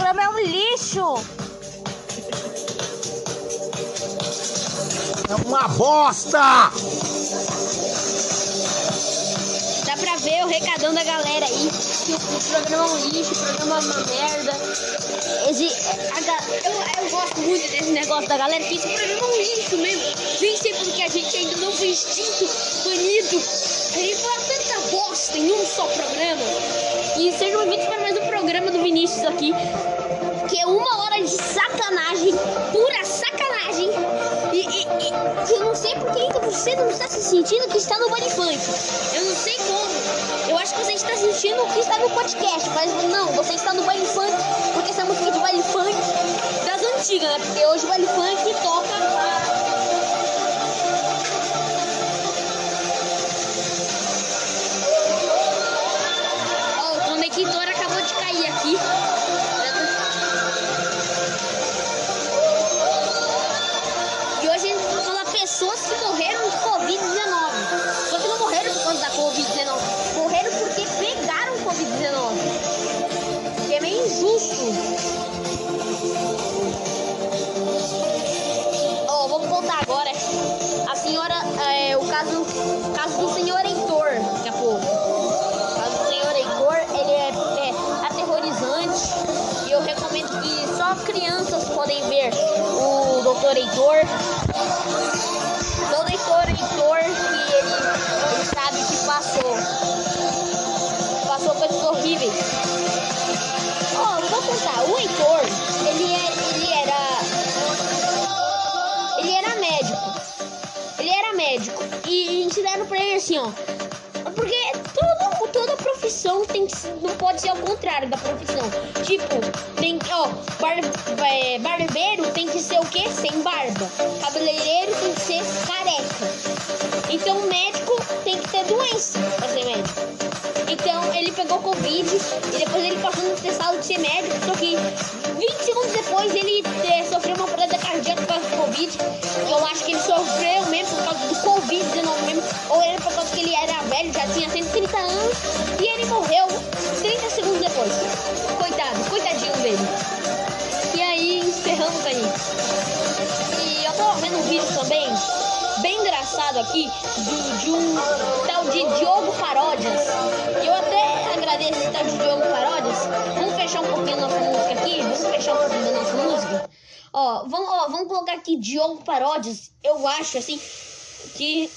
Programa é um lixo. É uma bosta! Dá pra ver o recadão da galera aí. Que o programa é um lixo, o programa é uma merda. Esse, a, eu, eu gosto muito desse negócio da galera, que esse programa é um lixo mesmo. Nem sei porque a gente ainda não foi extinto, banido. A gente fala tanta bosta em um só programa. E sejam bem-vindos para mais um programa do Vinícius aqui. Que é uma hora de sacanagem, pura sacanagem. E, e, e eu não sei por que você não está se sentindo que está no Body Funk. Eu não sei como. Eu acho que você está sentindo que está no podcast, mas não, você está no baile funk, porque essa música é de funk das antigas, né? Porque hoje o baile funk toca. Covid e depois ele passou no testado de ser médico, só que 20 segundos depois ele eh, sofreu uma parada cardíaca por causa do Covid. Eu acho que ele sofreu mesmo por causa do Covid-19 mesmo, ou era por causa que ele era velho, já tinha 130 anos, e ele morreu 30 segundos depois. Coitado, coitadinho dele. E aí encerramos aí. E eu tava vendo um vídeo também, bem engraçado aqui, de, de um tal de Diogo Paródias. Eu até Ó, vamos, ó, vamos colocar aqui Diogo Paródias. Eu acho, assim, que...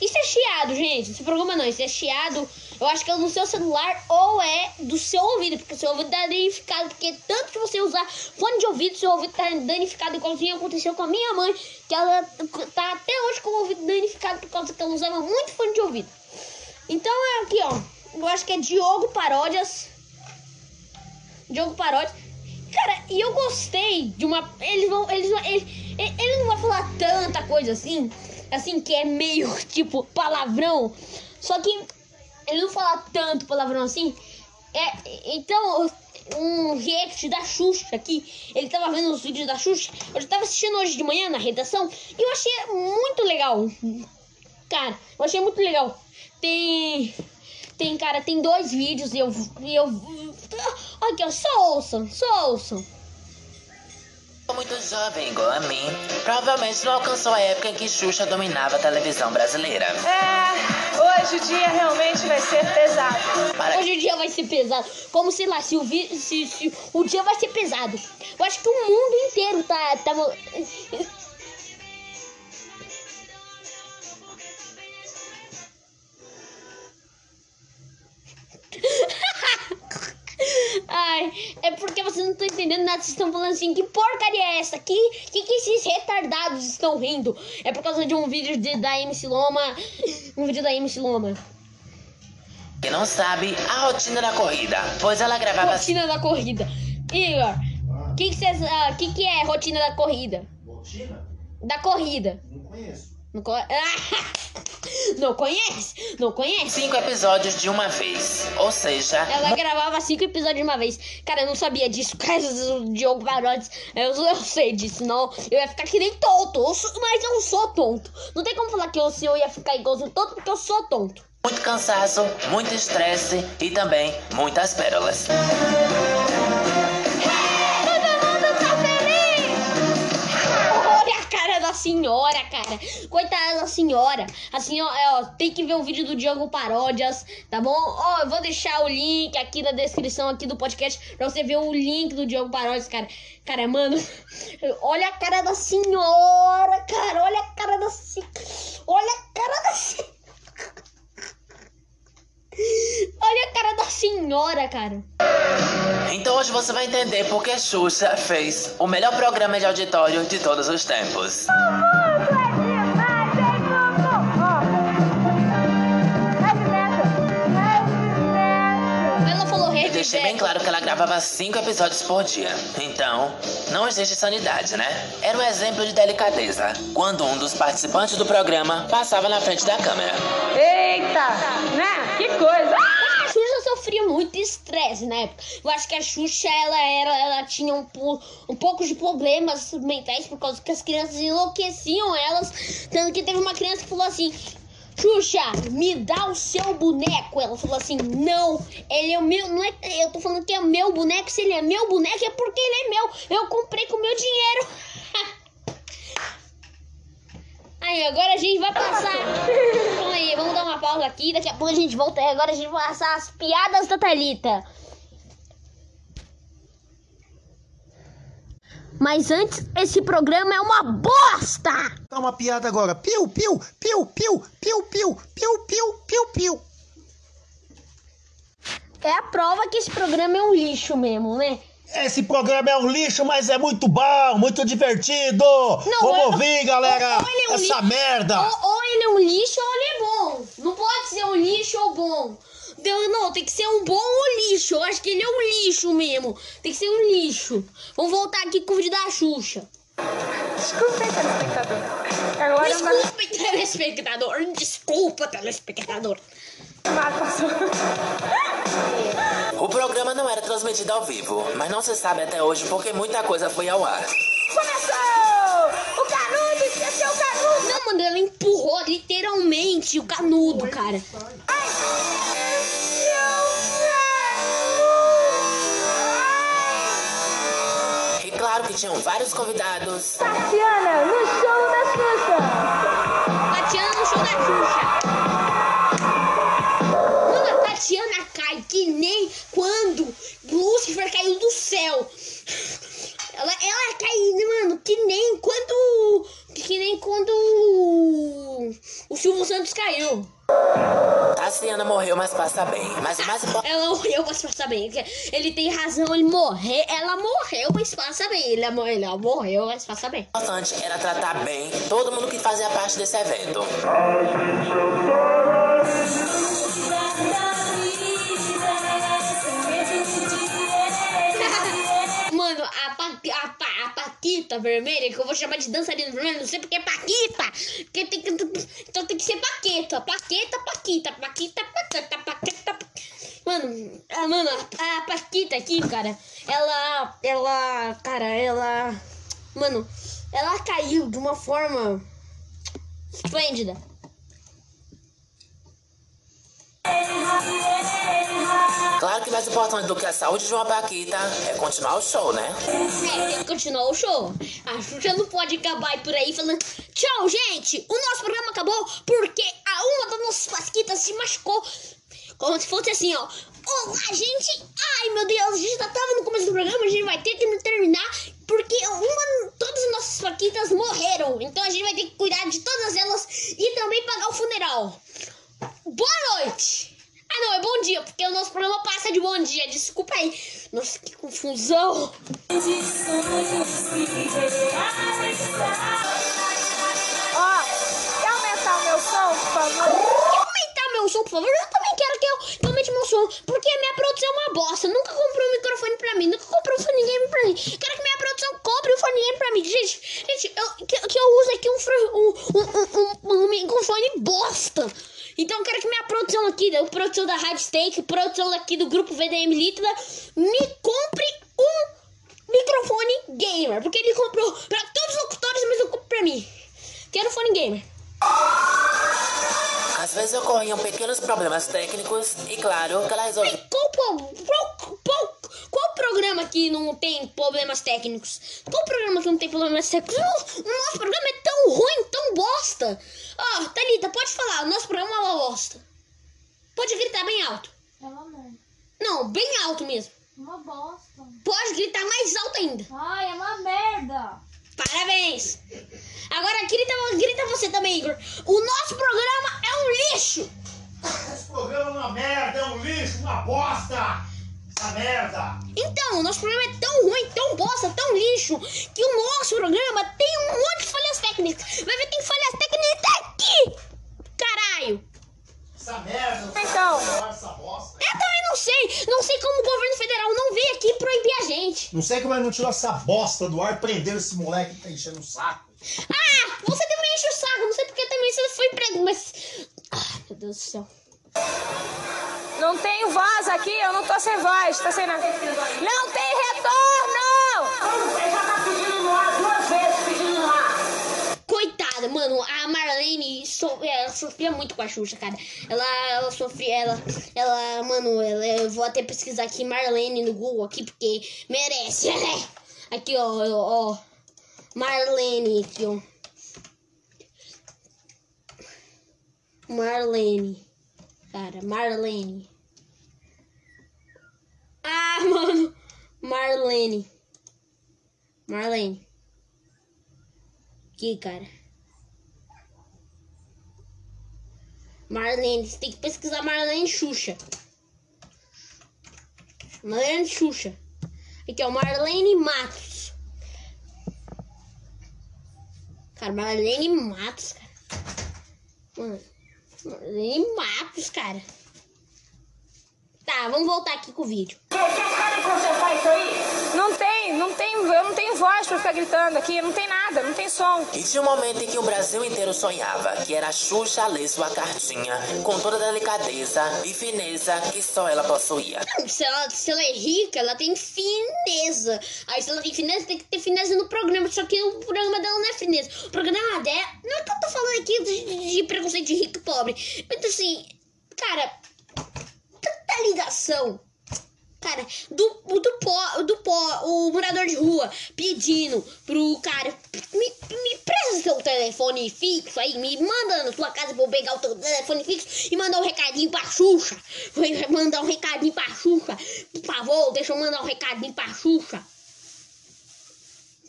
Isso é chiado, gente. Esse programa não, isso é chiado. Eu acho que é do seu celular ou é do seu ouvido, porque o seu ouvido tá danificado. Porque tanto que você usar fone de ouvido, seu ouvido tá danificado, igualzinho aconteceu com a minha mãe, que ela tá até hoje com o ouvido danificado por causa que ela usava muito fone de ouvido. Então é aqui, ó. Eu acho que é Diogo Paródias. Diogo Paródias. Cara, e eu gostei de uma. Eles vão. Eles vão. Ele, não vai falar tanta coisa assim. Assim, que é meio tipo palavrão. Só que ele não fala tanto palavrão assim. É, então, um react da Xuxa aqui. Ele tava vendo os vídeos da Xuxa. Eu já tava assistindo hoje de manhã na redação. E eu achei muito legal. Cara, eu achei muito legal. Tem. Tem, cara, tem dois vídeos e eu. E eu aqui, ó, só ouçam, só ouçam. Muito jovem igual a mim, provavelmente não alcançou a época em que Xuxa dominava a televisão brasileira. É, hoje o dia realmente vai ser pesado. Para Hoje o dia vai ser pesado. Como sei lá, se o, vi, se, se o dia vai ser pesado. Eu acho que o mundo inteiro tá. tá Ai, é porque vocês não estão entendendo nada. Vocês estão falando assim: que porcaria é essa? Que, que que esses retardados estão rindo? É por causa de um vídeo de, da MC Loma. Um vídeo da MC Loma. quem não sabe, a rotina da corrida, pois ela gravava Rotina da corrida. Igor, o que, que, cês, ah, que, que é rotina da corrida? Rotina? Da corrida. Não conheço. Não, co- não conhece? Não conhece? cinco episódios de uma vez, ou seja, Ela gravava cinco episódios de uma vez. Cara, eu não sabia disso. Cara, o Diogo Paródias, eu, eu sei disso, não. Eu ia ficar que nem tonto. Eu sou- mas eu sou tonto. Não tem como falar que eu, se eu ia ficar igualzinho tonto, porque eu sou tonto. muito cansaço, muito estresse e também muitas pérolas. Senhora, cara. Coitada da senhora. A senhora, é, ó, tem que ver o vídeo do Diogo Paródias, tá bom? Ó, eu vou deixar o link aqui na descrição aqui do podcast pra você ver o link do Diogo Paródias, cara. Cara, mano, olha a cara da senhora, cara. Olha a cara da senhora. Olha a cara da senhora. Olha a cara da senhora, cara. Então hoje você vai entender por que Xuxa fez o melhor programa de auditório de todos os tempos. Deixei bem claro que ela gravava cinco episódios por dia. Então, não existe sanidade, né? Era um exemplo de delicadeza. Quando um dos participantes do programa passava na frente da câmera. Eita, né? Que coisa. A Xuxa sofria muito estresse na época. Eu acho que a Xuxa, ela era, ela tinha um, um pouco de problemas mentais por causa que as crianças enlouqueciam elas. Tanto que teve uma criança que falou assim. Xuxa, me dá o seu boneco. Ela falou assim: Não, ele é o meu. Não é, eu tô falando que é meu boneco. Se ele é meu boneco, é porque ele é meu. Eu comprei com meu dinheiro. Aí, agora a gente vai passar. Calma aí, vamos dar uma pausa aqui. Daqui a pouco a gente volta. Agora a gente vai passar as piadas da Thalita. Mas antes, esse programa é uma bosta! Dá uma piada agora. Piu, piu, piu, piu, piu, piu, piu, piu, piu, piu. É a prova que esse programa é um lixo mesmo, né? Esse programa é um lixo, mas é muito bom, muito divertido. Vamos eu- ouvir, galera. ou- ou é um Essa li- merda. Ou, ou ele é um lixo ou ele é bom. Não pode ser um lixo ou bom. Não, não, tem que ser um bom ou lixo. Eu acho que ele é um lixo mesmo. Tem que ser um lixo. Vamos voltar aqui com o vídeo da Xuxa. Desculpem, telespectador. Agora. Desculpa, telespectador. Desculpa, telespectador. O programa não era transmitido ao vivo, mas não se sabe até hoje porque muita coisa foi ao ar. Começou! O Canudo esqueceu o Canudo! Não, mano, ela empurrou literalmente o canudo, cara. Tinham vários convidados. Tatiana, no show da Xuxa! Tatiana no show da Xuxa. Mano, a Tatiana cai que nem quando Lúcifer caiu do céu. Ela, ela cai, mano, que nem quando. Que nem quando o Silvio Santos caiu. Tassiana morreu, mas passa bem. Mas o mais importante. Ela morreu, mas passa bem. Ele tem razão, ele morreu. Ela morreu, mas passa bem. Ele, ela morreu, mas passa bem. importante era tratar bem todo mundo que fazia parte desse evento. Mano, Paquita vermelha, que eu vou chamar de dançarina vermelha, não sei porque é Paquita. Porque tem que, então tem que ser Paqueta. Paqueta, Paquita. Paquita, Paqueta, Paqueta. Mano, a, mano, a Paquita aqui, cara, ela. Ela. Cara, ela. Mano, ela caiu de uma forma esplêndida. Claro que mais importante do que a saúde de uma Paquita é continuar o show, né? É, tem que continuar o show. A Xuxa não pode acabar por aí falando Tchau, gente! O nosso programa acabou porque a uma das nossas pasquitas se machucou. Como se fosse assim, ó. Olá, gente! Ai, meu Deus, a gente já tava no começo do programa, a gente vai ter que terminar porque uma, todas as nossas paquitas morreram. Então a gente vai ter que cuidar de todas elas e também pagar o funeral. Boa noite! Ah, não, é bom dia, porque o nosso programa passa de bom dia. Desculpa aí. Nossa, que confusão. Ó, quer aumentar o meu som, por favor? Quer aumentar meu som, por favor? Eu também quero que eu que aumente meu som. Porque a minha produção é uma bosta. Nunca comprou um microfone pra mim. Nunca comprou um fone game pra mim. Quero que minha produção compre um fone game pra mim. Gente, gente eu, que, que eu uso aqui um, um, um, um, um microfone bosta. Então eu quero que minha produção aqui, a produção da Rádio Steak, produção aqui do grupo VDM Líquida, me compre um microfone gamer. Porque ele comprou pra todos os locutores, mas não comprou pra mim. Quero fone gamer. Às vezes ocorriam pequenos problemas técnicos e, claro, que ela resolvia Qual, qual, qual, programa que não tem problemas técnicos? Qual programa que não tem problemas técnicos? O, o nosso programa é tão ruim, tão bosta. Ó, oh, Thalita, pode falar. O nosso programa é uma bosta. Pode gritar bem alto. É uma merda. Não, bem alto mesmo. Uma bosta. Pode gritar mais alto ainda. Ai, é uma merda. Parabéns. Agora grita, grita você também, Igor. O nosso programa é um lixo. Esse programa é uma merda, é um lixo, uma bosta! Merda! Então, o nosso programa é tão ruim, tão bosta, tão lixo, que o nosso programa tem um monte de falhas técnicas. Vai ver, tem falhas técnicas aqui! Caralho! Essa merda! Então. Essa bosta! Eu também não sei! Não sei como o governo federal não veio aqui proibir a gente. Não sei como ele não tirou essa bosta do ar e prendeu esse moleque que tá enchendo o saco. Ah! Você também enche o saco, não sei porque também você foi preso, mas. Ah, meu Deus do céu. Não tenho voz aqui, eu não tô sem voz. Tá sem nada. Não tem retorno! Coitada, mano, a Marlene so, ela sofria muito com a Xuxa, cara. Ela, ela sofria, ela, ela, mano, ela, eu vou até pesquisar aqui Marlene no Google aqui, porque merece, né? Aqui, ó, ó. Marlene, aqui, ó. Marlene. Cara, Marlene. Ah, mano. Marlene. Marlene. Aqui, cara. Marlene. Você tem que pesquisar Marlene Xuxa. Marlene Xuxa. Aqui, ó. Marlene Matos. Cara, Marlene Matos, cara. Mano. Marlene Matos, cara. Tá, vamos voltar aqui com o vídeo. Vocês isso aí? Não tem, não tem, eu não tenho voz pra ficar gritando aqui, não tem nada, não tem som. E tinha um momento em que o Brasil inteiro sonhava, que era a Xuxa ler sua cartinha, com toda a delicadeza e fineza que só ela possuía. Se ela, se ela é rica, ela tem fineza. Aí se ela tem fineza, tem que ter fineza no programa. Só que o programa dela não é fineza. O programa dela. Não é que eu tô falando aqui de, de preconceito de rico e pobre. Mas assim, cara, ligação. Cara, do, do pó, do pó, o morador de rua pedindo pro cara, me, me presta seu telefone fixo aí, me manda na sua casa pra eu pegar o teu telefone fixo e mandar um recadinho pra Xuxa. Vai mandar um recadinho pra Xuxa. Por favor, deixa eu mandar um recadinho pra Xuxa.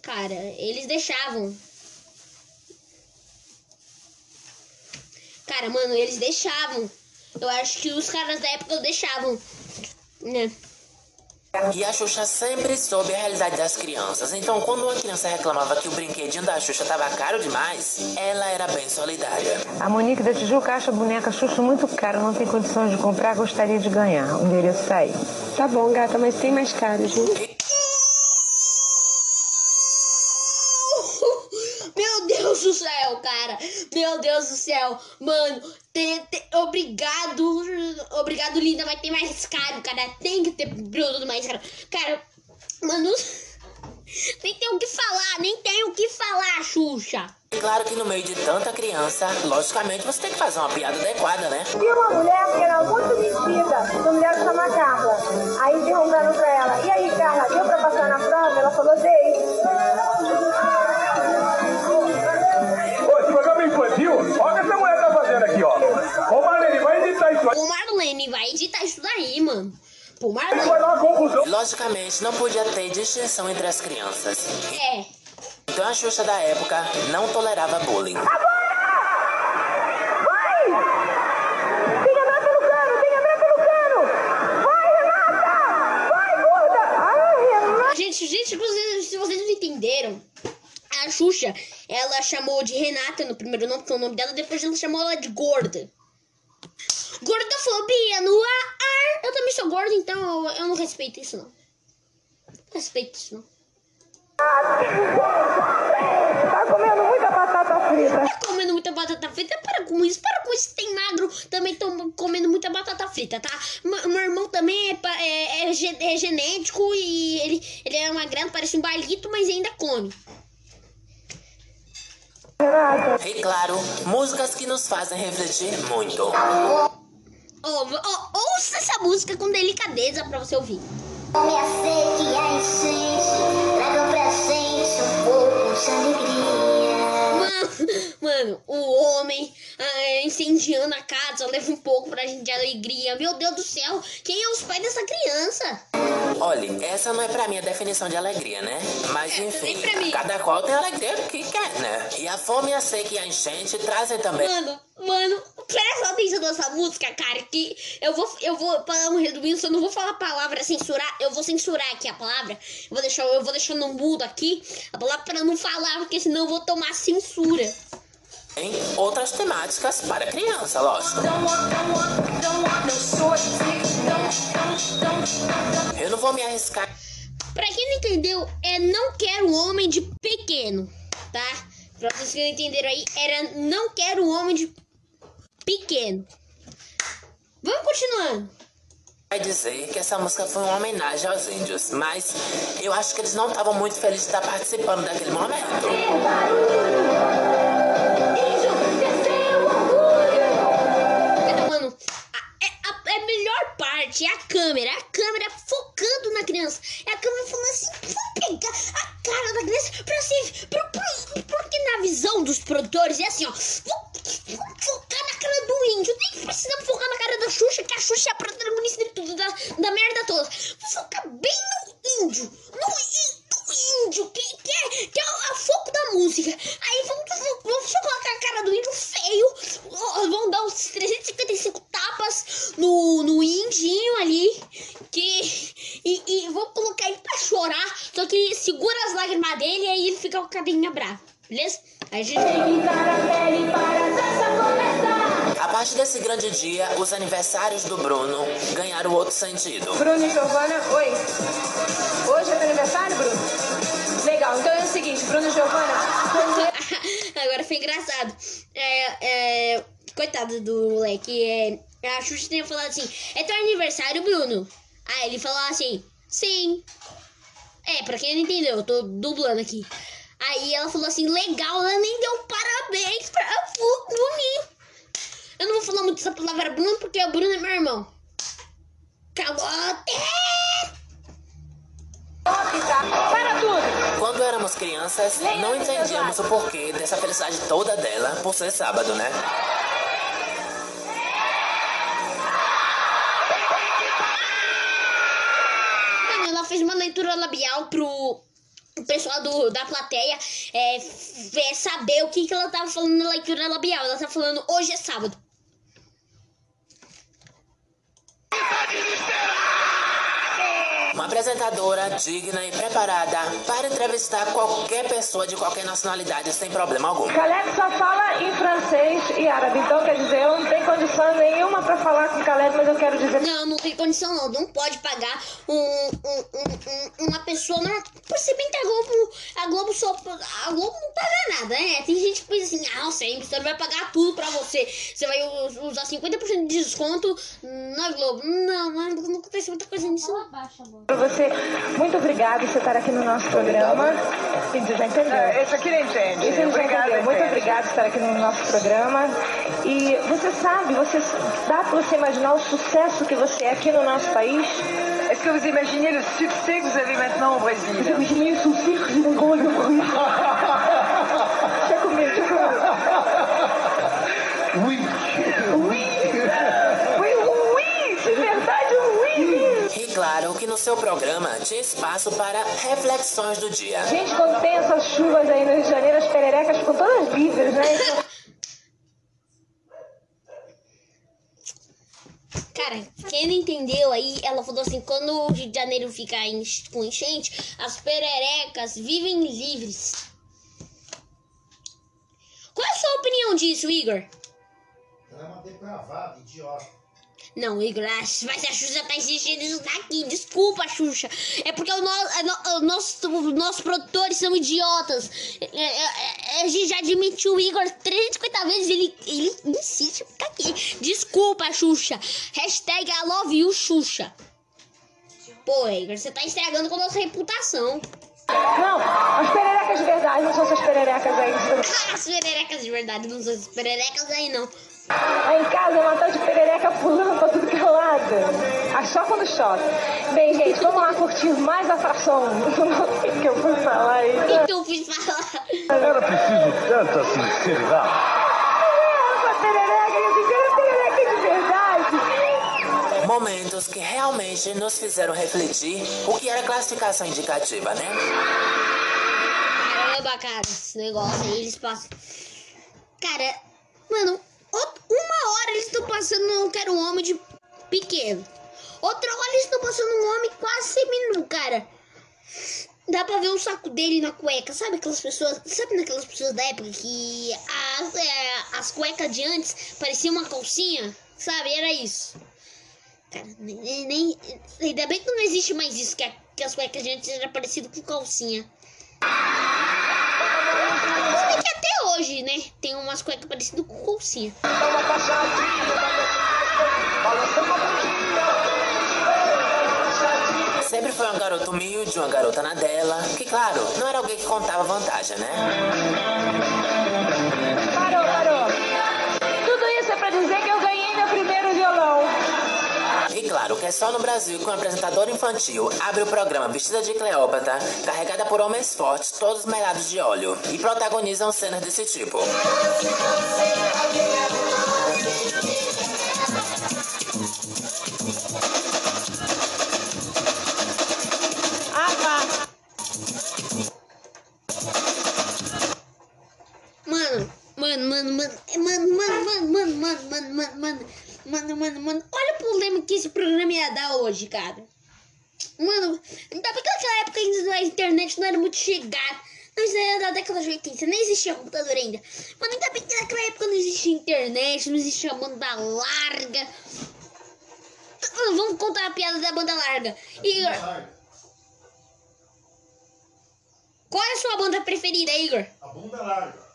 Cara, eles deixavam. Cara, mano, eles deixavam. Eu acho que os caras da época deixavam. Né? E a Xuxa sempre soube a realidade das crianças. Então, quando uma criança reclamava que o brinquedinho da Xuxa tava caro demais, ela era bem solidária. A Monique da Tijuca acha a boneca Xuxa muito cara, não tem condições de comprar, gostaria de ganhar. O endereço tá aí. Tá bom, gata, mas tem mais caras, viu? Meu Deus do Meu Deus do céu. Mano, te- te- obrigado. Obrigado, linda. Vai ter mais caro, cara. Tem que ter produto mais caro. Cara, mano. Nem tem o que falar, nem tem o que falar, Xuxa. E claro que no meio de tanta criança, logicamente você tem que fazer uma piada adequada, né? Tinha uma mulher que era muito metida, uma mulher chama Carla. Aí perguntando pra ela, e aí Carla, deu pra passar na prova? Ela falou, dei. Ô, Marlene, vai editar isso daí, mano. Pô, Vai Marlene. dar uma confusão. Logicamente, não podia ter distinção entre as crianças. É. Então a Xuxa da época não tolerava bullying. Vai! Tem que andar pelo cano, tem que andar pelo cano! Vai, Renata! Vai, gorda! Ai, Renata! Gente, gente, se vocês, se vocês não entenderam, a Xuxa, ela chamou de Renata no primeiro nome, que é o nome dela, depois ela chamou ela de gorda. Gordofobia no ar. Eu também sou gorda, então eu, eu não respeito isso, não. Respeito isso, não. Tá comendo muita batata frita. Tá comendo muita batata frita? Para com isso, para com isso. Tem magro, também tô comendo muita batata frita, tá? M- meu irmão também é, é, é é genético e ele, ele é magrelo, parece um balito, mas ainda come. E claro, músicas que nos fazem refletir muito. Ó, ó, ouça essa música com delicadeza pra você ouvir. Fome, a sede e a enchente tragam pra gente um pouco de alegria. Mano, mano, o homem ah, incendiando a casa leva um pouco pra gente de alegria. Meu Deus do céu, quem é os pais dessa criança? Olha, essa não é pra mim a definição de alegria, né? Mas enfim, pra mim. cada qual tem a alegria que quer, né? E a fome, a seca e a enchente trazem também. Mano, mano, presta atenção nessa música, cara, que eu vou, eu vou, para um resumindo, eu não vou falar a palavra censurar, eu vou censurar aqui a palavra, eu vou deixar, eu vou deixar no mudo aqui, a palavra pra não falar, porque senão eu vou tomar censura. Tem outras temáticas para criança, lógico. Eu não vou me arriscar. Pra quem não entendeu, é não quero homem de pequeno, tá? Pra vocês que não entenderam aí, era não quero homem de pequeno. Vamos continuando. Vai dizer que essa música foi uma homenagem aos índios, mas eu acho que eles não estavam muito felizes de estar participando daquele momento. Então, mano, a, é- a- a melhor parte é. A câmera os aniversários do Bruno ganharam outro sentido. Bruno e Giovana, oi. Hoje é teu aniversário, Bruno? Legal, então é o seguinte, Bruno e Giovana, Agora foi engraçado. É, é, coitado do moleque. É, a Xuxa tinha falado assim: É teu aniversário, Bruno? Aí ele falou assim: Sim. É, pra quem não entendeu, eu tô dublando aqui. Aí ela falou assim: Legal, ela nem deu parabéns pra o Bruninho. Eu não vou falar muito essa palavra Bruno, porque o Bruno é meu irmão. Calote! para tudo. Quando éramos crianças, não entendíamos o porquê dessa felicidade toda dela por ser sábado, né? Mano, ela fez uma leitura labial pro o pessoal do, da plateia é, é, saber o que, que ela tava falando na leitura labial. Ela tá falando hoje é sábado. está desesperado! Uma apresentadora digna e preparada para entrevistar qualquer pessoa de qualquer nacionalidade sem problema algum. Caleb só fala em francês e árabe, então quer dizer, eu não tenho condição nenhuma pra falar com Caleb, mas eu quero dizer. Não, não tem condição não. Não pode pagar um, um- um- um- uma pessoa. Não, por ser bem que a Globo, a Globo só. A Globo não paga nada, né? Tem gente que pensa assim, ah, você, a emissora vai pagar tudo pra você. Você vai usar 50% de desconto na Globo. Não, não, não acontece muita coisa nisso. não. Abaixa, amor. Pra você, muito obrigado por você estar aqui no nosso programa. Você já entendeu? Esse aqui não entende. Obrigado, entendeu. Muito obrigado por estar aqui no nosso programa. E você sabe, você, dá pra você imaginar o sucesso que você é aqui no nosso país? Est-ce que vous imaginez le succès que vous avez maintenant au Brésil Imaginei o sucesso que você tem Deixa comigo, deixa comigo. Oui. Oui, oui, de verdade, oui. E claro que no seu programa tinha espaço para reflexões do dia. Gente, quando tem essas chuvas aí no Rio de Janeiro, as pererecas ficam todas livres, né? Cara, quem não entendeu aí, ela falou assim: quando o Rio de Janeiro fica com enchente, as pererecas vivem livres. Qual é a sua opinião disso, Igor? Ela é uma depravada, idiota. Não, Igor, ah, mas a Xuxa tá insistindo nisso daqui. Desculpa, Xuxa. É porque o no, no- o nosso, os nossos produtores são idiotas. É, é, é, a gente já admitiu o Igor 350 vezes. Ele, ele insiste em ficar aqui. Desculpa, Xuxa. Hashtag I love you, Xuxa. Pô, Igor, você tá estragando com a nossa reputação. Não, as pererecas de verdade, não são essas pererecas aí. As pererecas de verdade, não são essas pererecas aí, não. Aí em casa é uma tal de perereca pulando pra tudo que é lado. mas só quando chove. Bem, gente, vamos lá curtir mais atração. O que, eu fui falar aí? O que, eu fiz falar? Era preciso tanta sinceridade. Essa perereca, perereca de verdade. Momentos que realmente nos fizeram refletir o que era classificação indicativa, né? Caramba, cara, esse negócio aí, eles passam. Cara, mano, out- uma hora eles estão passando eu quero um homem de pequeno. Outra hora eles estão passando um homem quase seminu, cara. Dá pra ver o saco dele na cueca. Sabe aquelas pessoas. Sabe naquelas pessoas da época que as, é, as cuecas de antes pareciam uma calcinha? Sabe? Era isso. Cara, nem, nem- ainda bem que não existe mais isso, que, a- que as cuecas de antes eram parecidas com calcinha. Se bem que até hoje, né? Tem umas cuecas parecidas com calcinha. Sempre foi uma garota humilde, uma garota na dela, que claro, não era alguém que contava vantagem, né? Parou, parou. Claro que é só no Brasil que um apresentador infantil abre o programa vestida de Cleópatra, carregada por homens fortes, todos melados de óleo, e protagonizam cenas desse tipo. Existia banda larga. Vamos contar a piada da banda larga. Igor, qual é a sua banda preferida, Igor? A bunda é larga.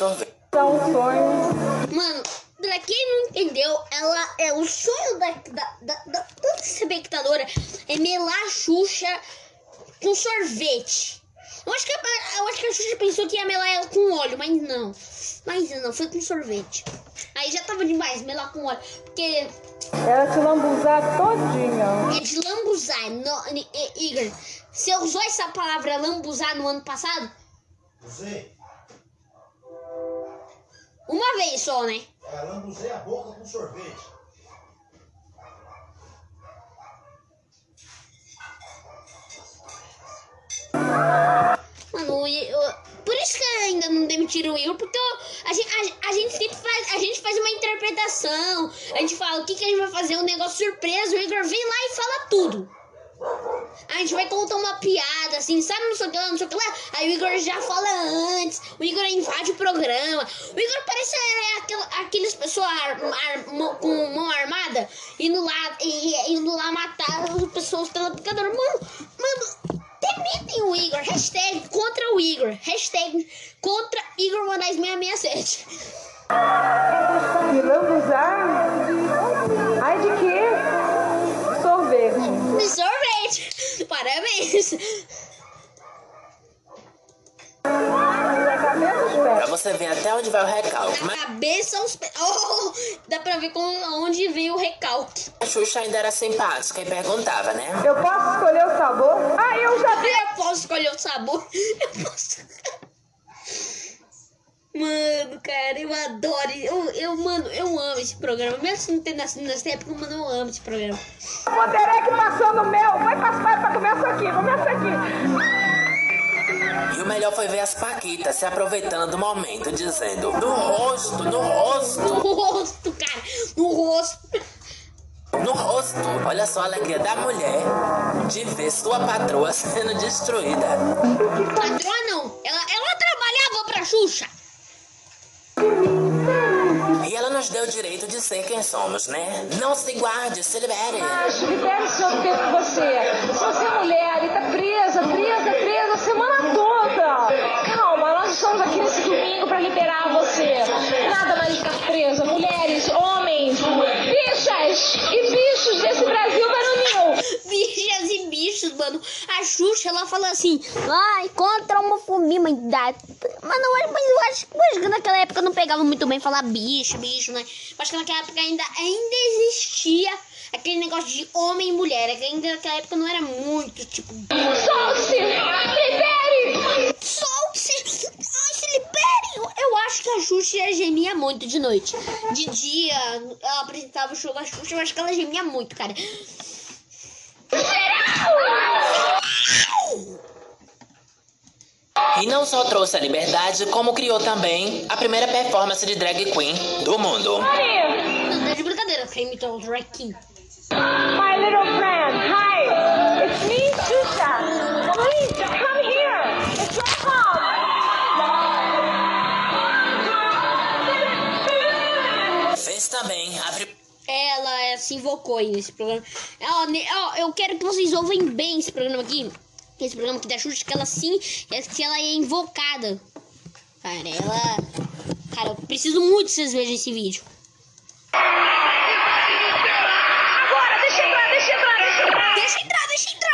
De sorvete. São sonhos. Mano, pra quem não entendeu, ela é o sonho da, da, da, da toda espectadora é melar a Xuxa com sorvete. Eu acho, que a, eu acho que a Xuxa pensou que ia melar ela com óleo, mas não. Mas não, foi com sorvete. Aí já tava demais melar com óleo. Porque Ela te lambuzar todinha. é de lambuzar. No, I- I- Igor, você usou essa palavra lambuzar no ano passado? Usei. Uma vez só, né? É, lambuzei a boca com sorvete. Mano, eu- por isso que ainda não demitiram o Igor, porque eu- a, gente, a, a gente sempre faz, a gente faz uma interpretação. A gente fala o que, que a gente vai fazer, um negócio surpresa. O Igor vem lá e fala tudo. A gente vai contar uma piada, assim, sabe, não sei o que lá, não sei o que lá. Aí o Igor já fala antes, o Igor invade o programa. O Igor parece é, aquela, aqueles pessoas com mão armada indo lá, e, indo lá matar as pessoas pela picadora. Mano, mano, demitem o Igor. Hashtag contra o Igor. Hashtag contra Igor Moraes 667. E lambuzar? Parabéns. Pra você ver até onde vai o recalque. Da cabeça aos pés. Oh, dá pra ver com, onde vem o recalque. a Xuxa ainda era simpática e perguntava, né? Eu posso escolher o sabor? Ah, eu já vi. Eu posso escolher o sabor. Eu posso. Mano, cara, eu adoro. Eu, eu, mano, eu amo esse programa. Mesmo se não ter nascido nessa época, mano, eu amo esse programa. O Derek passando mel. Vai passar pra comer essa aqui. Começa aqui. E o melhor foi ver as Paquitas se aproveitando do momento, dizendo: No rosto, no rosto, No rosto, cara. No rosto. no rosto. Olha só a alegria da mulher de ver sua patroa sendo destruída. Patroa não. Ela, ela trabalhava pra Xuxa. Nos deu o direito de ser quem somos, né? Não se guarde, se libere. Acho, libere o seu tempo com você. Se você é mulher e tá presa, presa, presa a semana toda. Calma, nós estamos aqui nesse domingo pra liberar você. Nada mais ficar presa. Mulheres, homens, bichas e bichos desse Brasil varonil. Bichas e bichos, mano. A Xuxa, ela fala assim, ai, contra a homofobia, mas dá. Mano, eu- mas eu acho, eu acho que naquela época eu não pegava muito bem falar bicho, bicho, né? Eu acho que naquela época ainda, ainda existia aquele negócio de homem e mulher. É ainda naquela época não era muito, tipo... Solte-se! Libere! Se libere! Eu, eu acho que a Xuxa gemia muito de noite. De dia, ela apresentava o show da Xuxa, eu acho que ela gemia muito, cara. E não só trouxe a liberdade, como criou também a primeira performance de drag queen do mundo. Não, tá de brincadeira, que imitou o drag king. My little friend, hi! Se invocou aí nesse programa. Ó, ó, eu quero que vocês ouvem bem esse programa aqui. Esse programa aqui da Xuxa, que ela sim, é que ela é invocada. Cara, ela. Cara, eu preciso muito que vocês vejam esse vídeo. Agora, deixa entrar, deixa entrar, deixa entrar! Deixa entrar, deixa entrar!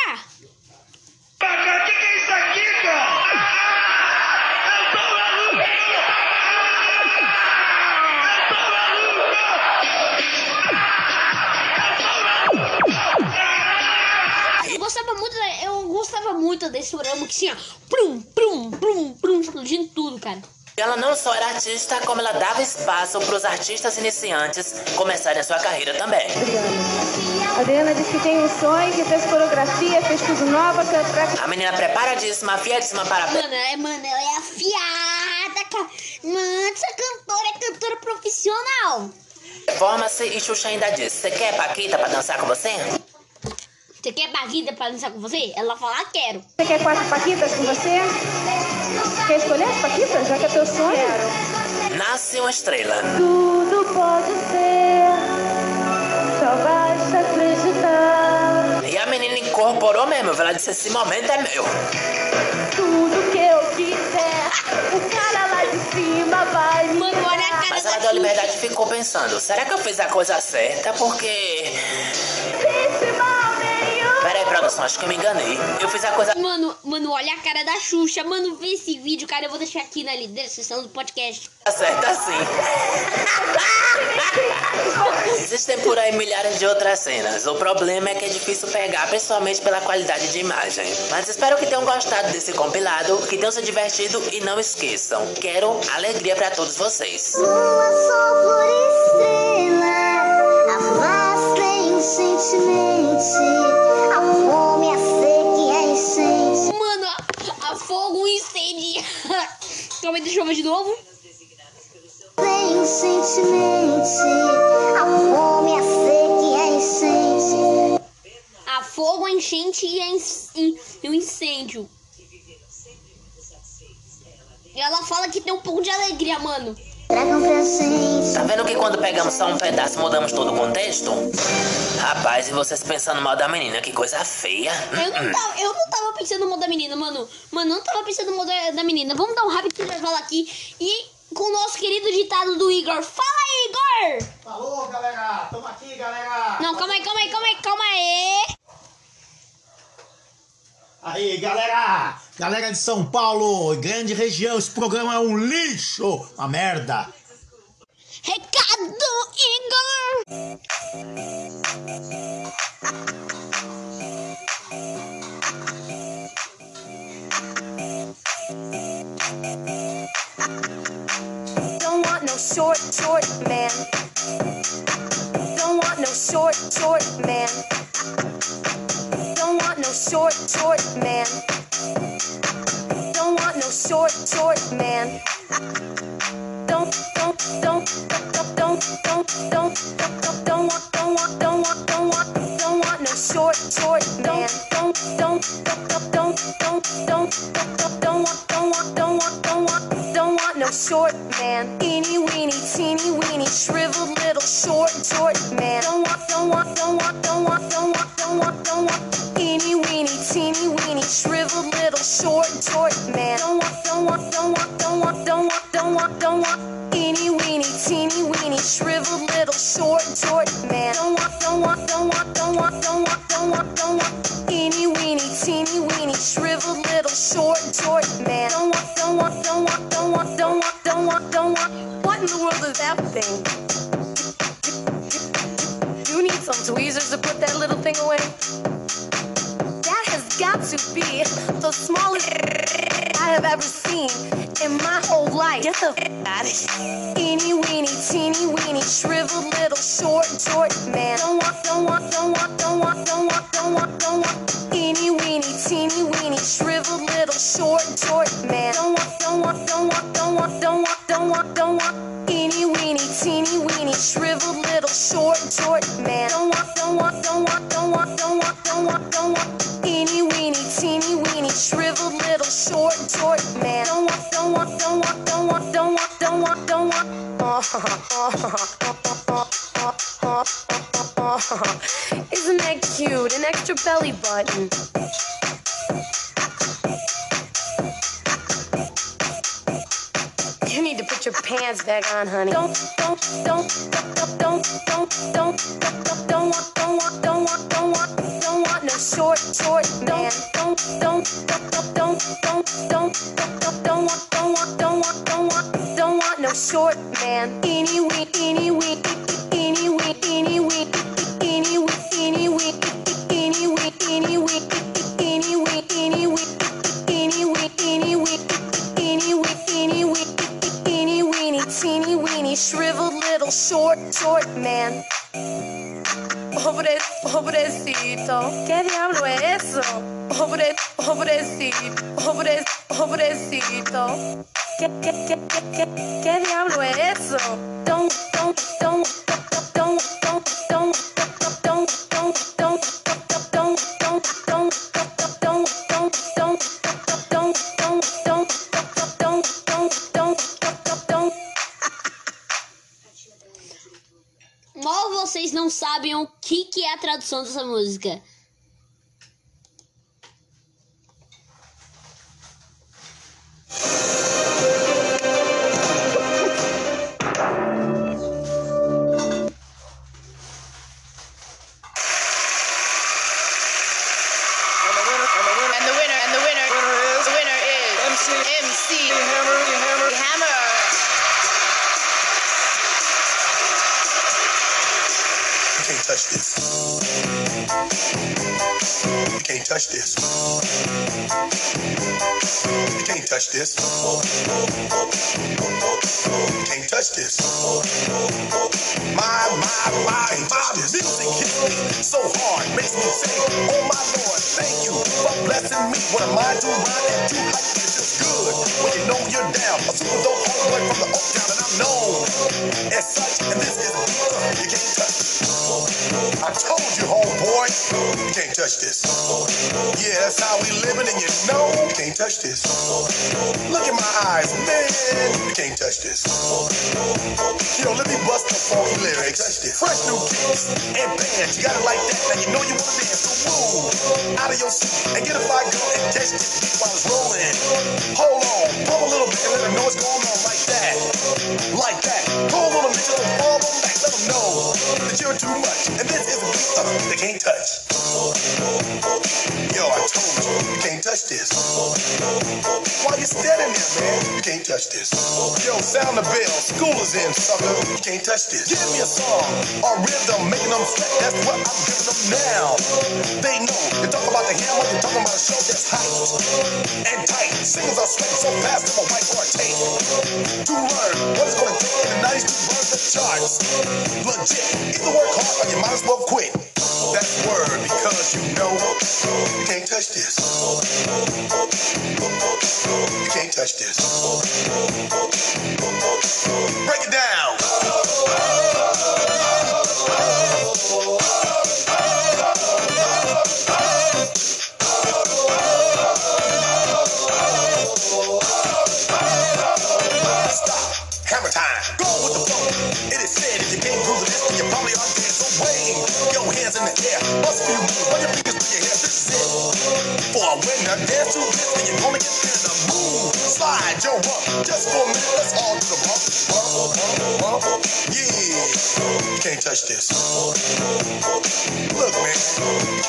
Gostava muito desse programa que tinha prum, prum, prum, prum, explodindo tudo, cara. Ela não só era artista, como ela dava espaço para os artistas iniciantes começarem a sua carreira também. A Adriana disse que tem um sonho, que fez coreografia, fez tudo nova, canta pra A menina preparadíssima, afiadíssima para Mano, é, mano, ela é afiada, cara. Mano, essa cantora é cantora profissional. performance e Xuxa ainda disse: Você quer Paquita pra dançar com você? Você quer Paquita pra dançar com você? Ela fala, "Ah, quero. Você quer quatro paquitas com você? Quer escolher as paquitas, já que é teu sonho? Nasce uma estrela. Tudo pode ser, só basta acreditar. E a menina incorporou mesmo. Ela disse: Esse momento é meu. Tudo que eu quiser, o cara lá de cima vai me Mano, olha a cara Mas da ela deu liberdade e ficou pensando: Será que eu fiz a coisa certa? Porque. Nenhum. Peraí, produção, acho que eu me enganei. Eu fiz a coisa Mano, mano, olha a cara da Xuxa. Mano, vê esse vídeo, cara. Eu vou deixar aqui na descrição do podcast. certa sim. Existem por aí milhares de outras cenas. O problema é que é difícil pegar, principalmente pela qualidade de imagem. Mas espero que tenham gostado desse compilado, que tenham se divertido e não esqueçam. Quero alegria pra todos vocês. Lua, sol, flor estrela Afasta incentemente A fome, a sede e a essência Mano, a, a fogo incendia. Calma aí, deixa eu ver de novo. Incentemente A fome, a sede e a essência A fogo, a enchente e, a e- e o incêndio. E ela fala que tem um pouco de alegria, mano. Tá vendo que quando pegamos só um pedaço mudamos todo o contexto? Rapaz, e vocês pensando mal da menina, que coisa feia. Eu não, tava, eu não tava pensando no modo da menina, mano. Mano, não tava pensando no modo da, da menina. Vamos dar um rápido intervalo aqui. E com o nosso querido ditado do Igor. Fala aí, Igor! Falou, galera! Tamo aqui, galera! Não, calma aí, calma aí, calma aí, calma aí. Aí, galera! Galera de São Paulo, grande região, esse programa é um lixo! Uma merda! Recado, Igor! Don't want no short, short man. Don't want no short, short man. Don't want no short, short man. Don't want no short, short man. Don't, don't, don't, don't, don't, don't, don't, don't, don't want, don't want, don't want, don't want, don't want no short, short man. Don't, don't, don't, don't, don't, don't, don't, don't want, don't want, don't want, don't want, don't want no short man. Eeny weeny, teeny weeny, shriveled little short, short man. Don't want, don't want, don't want, don't want, don't want, don't want, don't want. Eeny weeny, teeny weeny, shriveled little short, short man. Don't want, don't want, don't want, don't want, don't want, don't want, don't want. Eeny weeny, teeny weeny, shriveled little short, short man. Don't want, don't want, don't want, don't want, don't want, don't want, don't want. Eeny weeny, teeny weeny, shriveled little short, short man. Don't want, don't want, don't want, don't want, don't want, don't want, don't want. What in the world is that thing? Some tweezers to put that little thing away. That has got to be the smallest I have ever seen in my whole life. Get the out of here. Eeny weeny, teeny weeny, shriveled little short, short man. Don't want, don't want, don't want, don't want, don't want, don't want, don't want. Eeny weeny, teeny weeny, shriveled little short, short man. Don't want, don't want, don't want, don't want, don't want, don't want, don't want. Eeny weeny, teeny weeny, shriveled belly button. You need to put your pants back on, honey. Don't, don't, don't, don't, don't, don't, don't, don't, don't want, don't want, don't want, don't want, don't want no short, short man. Don't, don't, don't, don't, don't, don't, don't, don't want, don't want, don't want, don't want, don't want no short man. Eeny wee, eeny wee, eeny wee, eeny wee, eeny wee, eeny wee, shriveled little short, short man. Pobre, pobrecito, ¿qué diablo es eso? Pobre, pobrecito, pobre, pobrecito. ¿Qué, qué, qué, qué, qué, qué diablo es eso? Don't, don't, don't, don't, participação dessa música. I told you, homeboy, you can't touch this. Yeah, that's how we living, and you know you can't touch this. Look in my eyes, man, you can't touch this. Yo, let me bust the funky lyrics. Fresh new kicks and bands, you got it like that. Now you know you wanna dance, so move out of your seat and get a fire girl and catch this while it's rolling. Hold on, pump a little bit and let them know what's going on like that, like that. Pull on them, bitch, let them fall on back, let them know you're too much, and this is beat uh, they can't touch. Yo, I told you, you can't touch this. Why you standing there, man? You can't touch this. Yo, sound the bell, school is in, sucker. You can't touch this. Give me a song or rhythm, making them sweat. That's what I'm giving them now. They know. You talk about the hammer, you're talking about a show that's hype and tight. Singers are sweating so fast, I'm a whiteboard tape. To learn what it's gonna take in the 90s to burn the charts. Legit. Either work hard or you might as well quit. That's word because you know you can't touch this. You can't touch this. Break it down.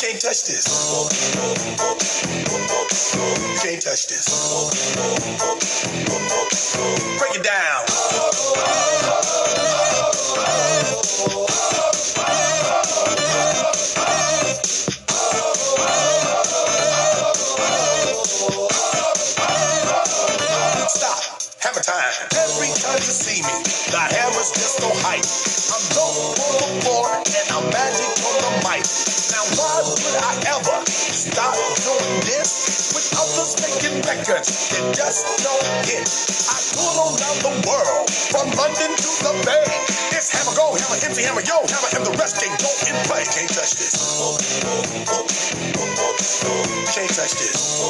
Can't touch this. Can't touch this. Break it down. Stop. Hammer time. Every time you see me, the hammer's just so hype. Just don't hit? I the world, from London to the Bay. It's hammer go, hammer hammer yo, hammer and the rest can't go in play. Can't touch this. Can't touch this.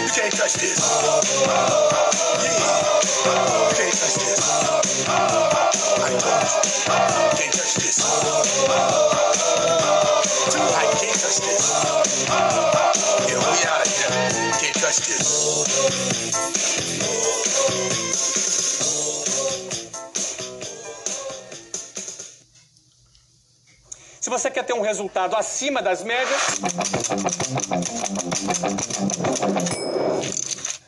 You can't touch this. You can't touch this. Can't touch this. Too high. Can't touch this. Can't touch this. Se você quer ter um resultado acima das médias,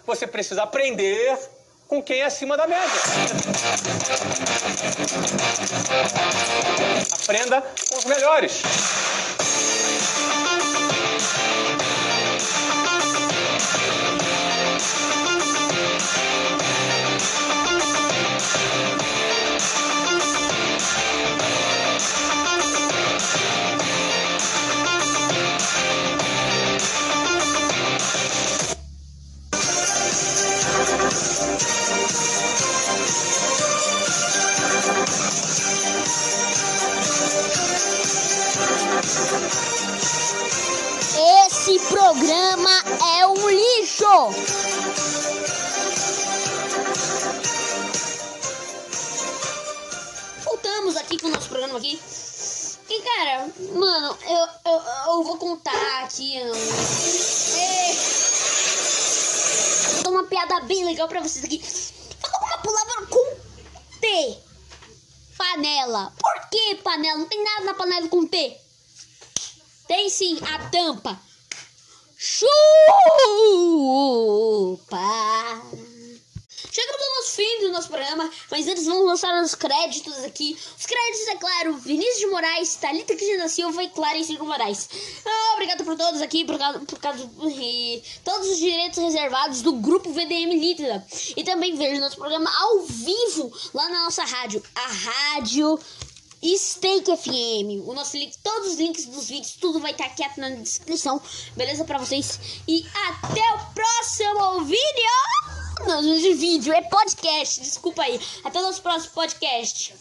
você precisa aprender com quem é acima da média. Aprenda com os melhores. Programa é um lixo! Voltamos aqui com o nosso programa aqui. E cara, mano, eu, eu, eu vou contar aqui. É... Vou uma piada bem legal pra vocês aqui. Falou uma palavra com T. Panela. Por que panela? Não tem nada na panela com T. Tem sim a tampa. Chupa! Chegamos ao nosso fim do nosso programa, mas antes vamos lançar os créditos aqui. Os créditos, é claro, Vinícius de Moraes, Thalita Cristina Silva e Clarice de Moraes. Ah, obrigado por todos aqui, por causa, por causa e todos os direitos reservados do grupo VDM Lítida. E também veja nosso programa ao vivo lá na nossa rádio, a rádio Steak FM. O nosso link, todos os links dos vídeos, tudo vai estar aqui na descrição, beleza pra vocês? E até o próximo vídeo! Não, não é vídeo, é podcast, desculpa aí. Até o nosso próximo podcast.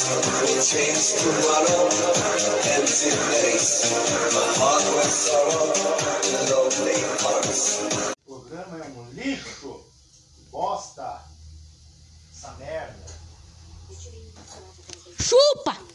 Change tomorrow. Empty place, a heart with sorrow, lonely hearts. O programa é um lixo. Bosta. Essa merda. Chupa!